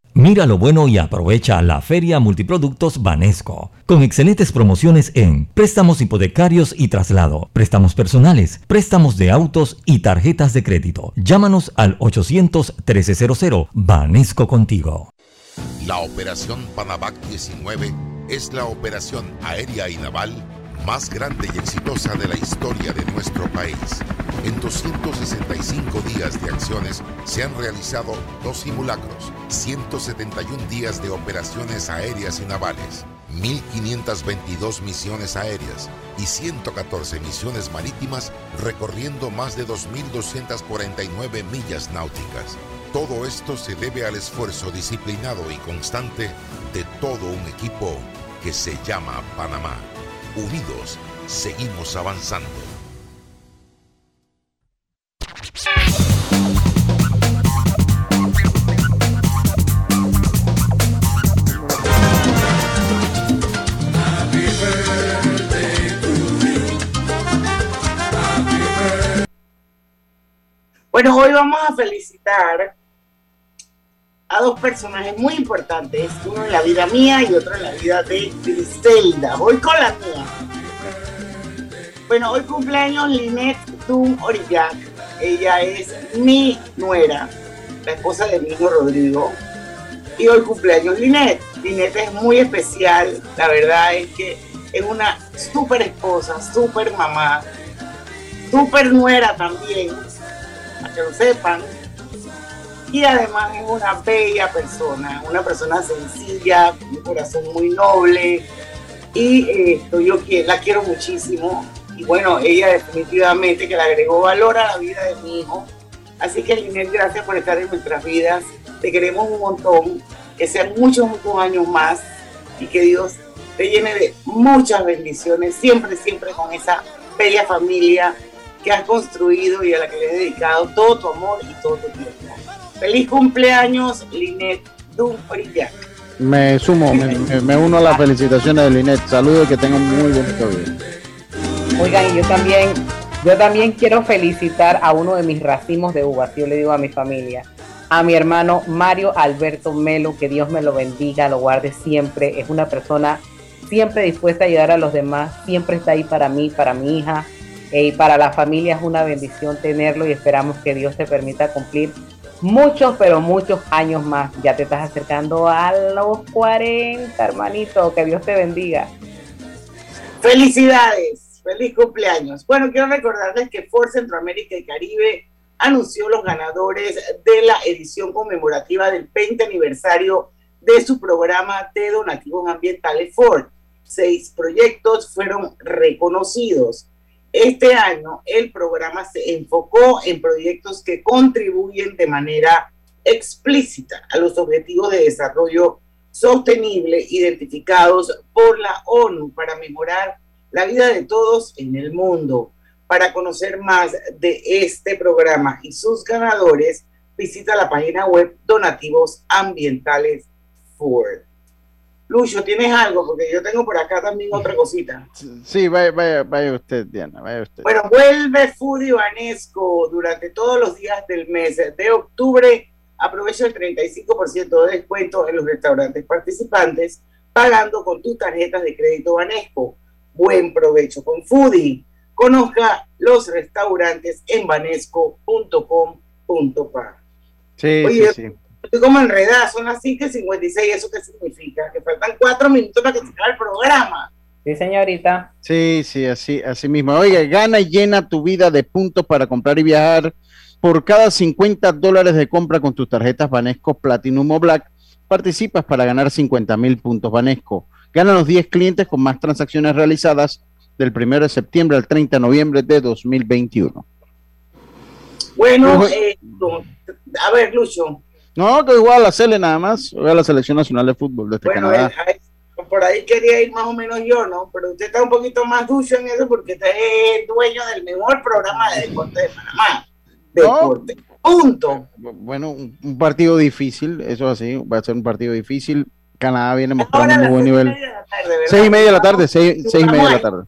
Mira lo bueno y aprovecha la Feria Multiproductos Banesco, con excelentes promociones en préstamos hipotecarios y traslado, préstamos personales, préstamos de autos y tarjetas de crédito. Llámanos al 800-1300 Banesco contigo. La Operación Panavac 19 es la operación aérea y naval más grande y exitosa de la historia de nuestro país. En 265 días de acciones se han realizado dos simulacros, 171 días de operaciones aéreas y navales, 1.522 misiones aéreas y 114 misiones marítimas recorriendo más de 2.249 millas náuticas. Todo esto se debe al esfuerzo disciplinado y constante de todo un equipo que se llama Panamá. Unidos, seguimos avanzando. Bueno, hoy vamos a felicitar a dos personajes muy importantes, uno en la vida mía y otro en la vida de Griselda. Voy con la mía. Bueno, hoy cumpleaños Linet Dum Orillac. Ella es mi nuera, la esposa de mi hijo Rodrigo. Y hoy cumpleaños Linet. Linet es muy especial, la verdad es que es una súper esposa, súper mamá, súper nuera también, para que lo sepan y además es una bella persona, una persona sencilla, con un corazón muy noble. Y esto yo la quiero muchísimo. Y bueno, ella definitivamente que le agregó valor a la vida de mi hijo. Así que Linet, gracias por estar en nuestras vidas, te queremos un montón, que sean muchos, muchos años más. Y que Dios te llene de muchas bendiciones, siempre, siempre con esa bella familia que has construido y a la que le has dedicado todo tu amor y todo tu tiempo. Feliz cumpleaños, Linet Dumfrillac. Me sumo, me, uno a las felicitaciones de Linet. Saludos y que tengan un muy bonito día. Oigan, y yo también, yo también quiero felicitar a uno de mis racimos de uvas, yo le digo a mi familia, a mi hermano Mario Alberto Melo, que Dios me lo bendiga, lo guarde siempre, es una persona siempre dispuesta a ayudar a los demás, siempre está ahí para mí, para mi hija, eh, y para la familia es una bendición tenerlo y esperamos que Dios te permita cumplir muchos, pero muchos años más. Ya te estás acercando a los 40, hermanito. Que Dios te bendiga. Felicidades, feliz cumpleaños. Bueno, quiero recordarles que Ford Centroamérica y Caribe anunció los ganadores de la edición conmemorativa del 20 aniversario de su programa de donativos ambientales Ford. Seis proyectos fueron reconocidos. Este año el programa se enfocó en proyectos que contribuyen de manera explícita a los objetivos de desarrollo sostenible identificados por la ONU para mejorar la vida de todos en el mundo. Para conocer más de este programa y sus ganadores, visita la página web Donativos Ambientales Ford. Lucho, ¿tienes algo? Porque yo tengo por acá también otra cosita. Sí, vaya, vaya, vaya usted, Diana, vaya usted. Bueno, vuelve Foodie Vanesco durante todos los días del mes de octubre. Aprovecha el 35% de descuento en los restaurantes participantes pagando con tus tarjetas de crédito Vanesco. Buen provecho con Foodie. Conozca los restaurantes en vanesco.com.pa. Sí, sí, sí. Estoy como enredada, son las 5.56, ¿eso qué significa? Que faltan cuatro minutos para que se acabe el programa. Sí, señorita. Sí, sí, así, así mismo. Oiga, gana y llena tu vida de puntos para comprar y viajar. Por cada 50 dólares de compra con tus tarjetas Banesco Platinum o Black, participas para ganar 50 mil puntos Banesco. Gana los 10 clientes con más transacciones realizadas del 1 de septiembre al 30 de noviembre de 2021. Bueno, eh, a ver, Lucho. No, que igual a Cele nada más, a la Selección Nacional de Fútbol de este bueno, Canadá. por ahí quería ir más o menos yo, ¿no? Pero usted está un poquito más ducho en eso porque usted es dueño del mejor programa de deporte de Panamá. Deporte. Punto. Bueno, un, un partido difícil, eso así, va a ser un partido difícil. Canadá viene mostrando muy buen nivel. Seis y media de la tarde, seis, seis y media de la tarde.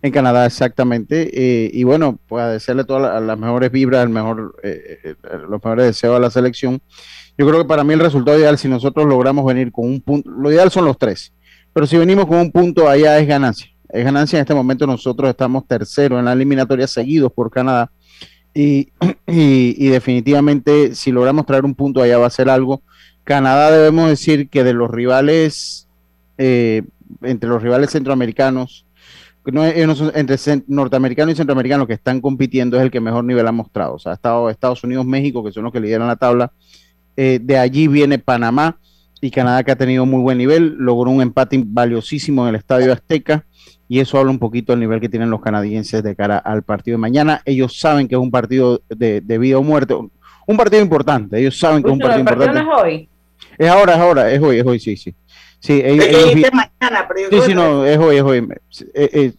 En Canadá, exactamente. Eh, y bueno, pues desearle todas la- las mejores vibras, el mejor, eh, eh, los mejores deseos a la selección. Yo creo que para mí el resultado ideal, si nosotros logramos venir con un punto, lo ideal son los tres, pero si venimos con un punto allá es ganancia. Es ganancia en este momento, nosotros estamos tercero en la eliminatoria, seguidos por Canadá. Y, y, definitivamente, si logramos traer un punto allá, va a ser algo. Canadá, debemos decir que de los rivales, entre los rivales centroamericanos, no, entre norteamericanos y centroamericanos que están compitiendo es el que mejor nivel ha mostrado. O sea, ha estado Estados Unidos, México, que son los que lideran la tabla. Eh, de allí viene Panamá y Canadá, que ha tenido muy buen nivel. Logró un empate valiosísimo en el Estadio Azteca. Y eso habla un poquito del nivel que tienen los canadienses de cara al partido de mañana. Ellos saben que es un partido de, de vida o muerte. Un partido importante. Ellos saben que es un partido partido no importante. es hoy. Es ahora, es ahora, es hoy, es hoy, sí, sí. Sí, ellos, ellos vi- mañana, pero yo Sí, sí, no, es hoy, es hoy. Eh, eh,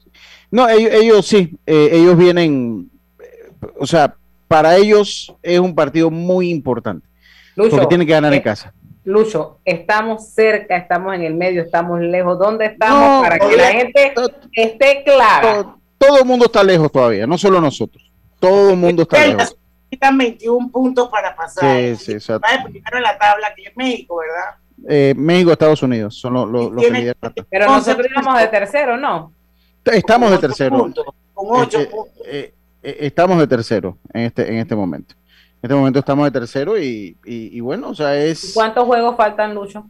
no, ellos, ellos sí, eh, ellos vienen, eh, o sea, para ellos es un partido muy importante, Lucho, porque tienen que ganar en eh, casa. Lucho, estamos cerca, estamos en el medio, estamos lejos. ¿Dónde estamos? No, para que la gente esté clara. Todo el mundo está lejos todavía, no solo nosotros, todo el mundo está lejos. Necesitan 21 puntos para pasar. Sí, sí, exacto. Primero en la tabla, que es México, ¿verdad? Eh, México, Estados Unidos, son los, los- los que lideran. Pero nosotros íbamos de tercero, ¿no? Estamos de tercero. Con 8 Eh, eh, eh, estamos de tercero en este, en este momento. En este momento estamos de tercero y, y- y bueno, o sea, es... ¿Cuántos juegos faltan, Lucho?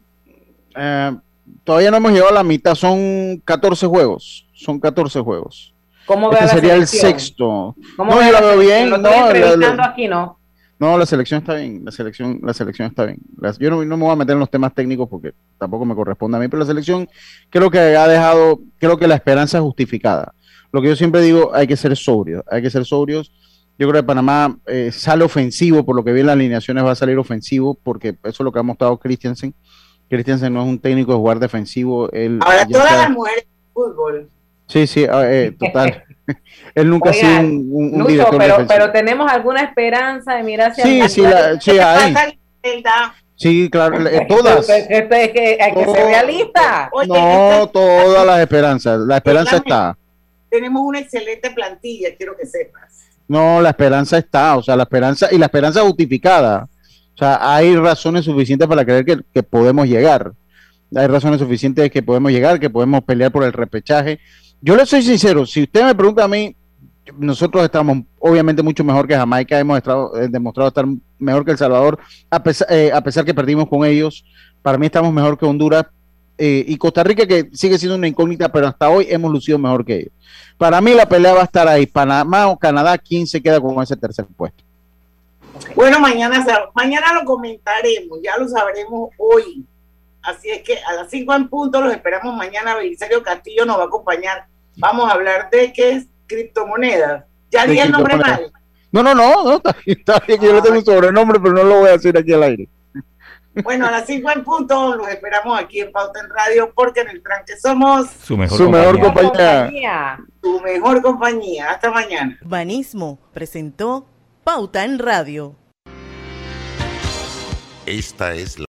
Eh, todavía no hemos llegado a la mitad, son 14 juegos. Son 14 juegos. ¿Cómo ve Este a la sería el sexto. ¿Cómo No, ve yo la veo bien. Lo No, estoy la- la- entrevistando aquí, ¿no? No, la selección está bien. La selección, la selección está bien. Las- yo no, no me voy a meter en los temas técnicos porque tampoco me corresponde a mí, pero la selección creo que ha dejado, creo que la esperanza es justificada. Lo que yo siempre digo, hay que ser sobrios, hay que ser sobrios. Yo creo que Panamá eh, sale ofensivo, por lo que vi en las alineaciones va a salir ofensivo, porque eso es lo que ha mostrado Christensen. Christensen no es un técnico de jugar defensivo. Él, Ahora, todas las mujeres fútbol. Sí, sí, ah, eh, total. Él nunca ha sido un, un- Lucho, director pero, defensivo. pero tenemos alguna esperanza de mirar hacia Sí, sí, la- sí. Zelda. Sí, claro, eh, todas. Es que, es que hay que ser realista. No, todas las esperanzas. La esperanza está. Tenemos una excelente plantilla, quiero que sepas. No, la esperanza está. O sea, la esperanza y la esperanza justificada. O sea, hay razones suficientes para creer que, que podemos llegar. Hay razones suficientes de que podemos llegar, que podemos pelear por el repechaje. Yo le soy sincero, si usted me pregunta a mí, nosotros estamos obviamente mucho mejor que Jamaica, hemos demostrado, eh, demostrado estar mejor que El Salvador, a pesar, eh, a pesar que perdimos con ellos. Para mí estamos mejor que Honduras eh, y Costa Rica, que sigue siendo una incógnita, pero hasta hoy hemos lucido mejor que ellos. Para mí la pelea va a estar ahí, Panamá o Canadá, ¿quién se queda con ese tercer puesto? Bueno, mañana, mañana lo comentaremos, ya lo sabremos hoy. Así es que a las 5 en punto los esperamos mañana. Belisario Castillo nos va a acompañar. Vamos a hablar de qué es criptomonedas. Ya di el nombre mal. No, no, no, no está, está bien, yo le tengo un sobrenombre, pero no lo voy a decir aquí al aire. Bueno, a las 5 en punto los esperamos aquí en Pauta en Radio porque en el tranque somos su mejor, su compañía. mejor compañía. Tu mejor compañía. Hasta mañana. Banismo presentó Pauta en Radio. Esta es la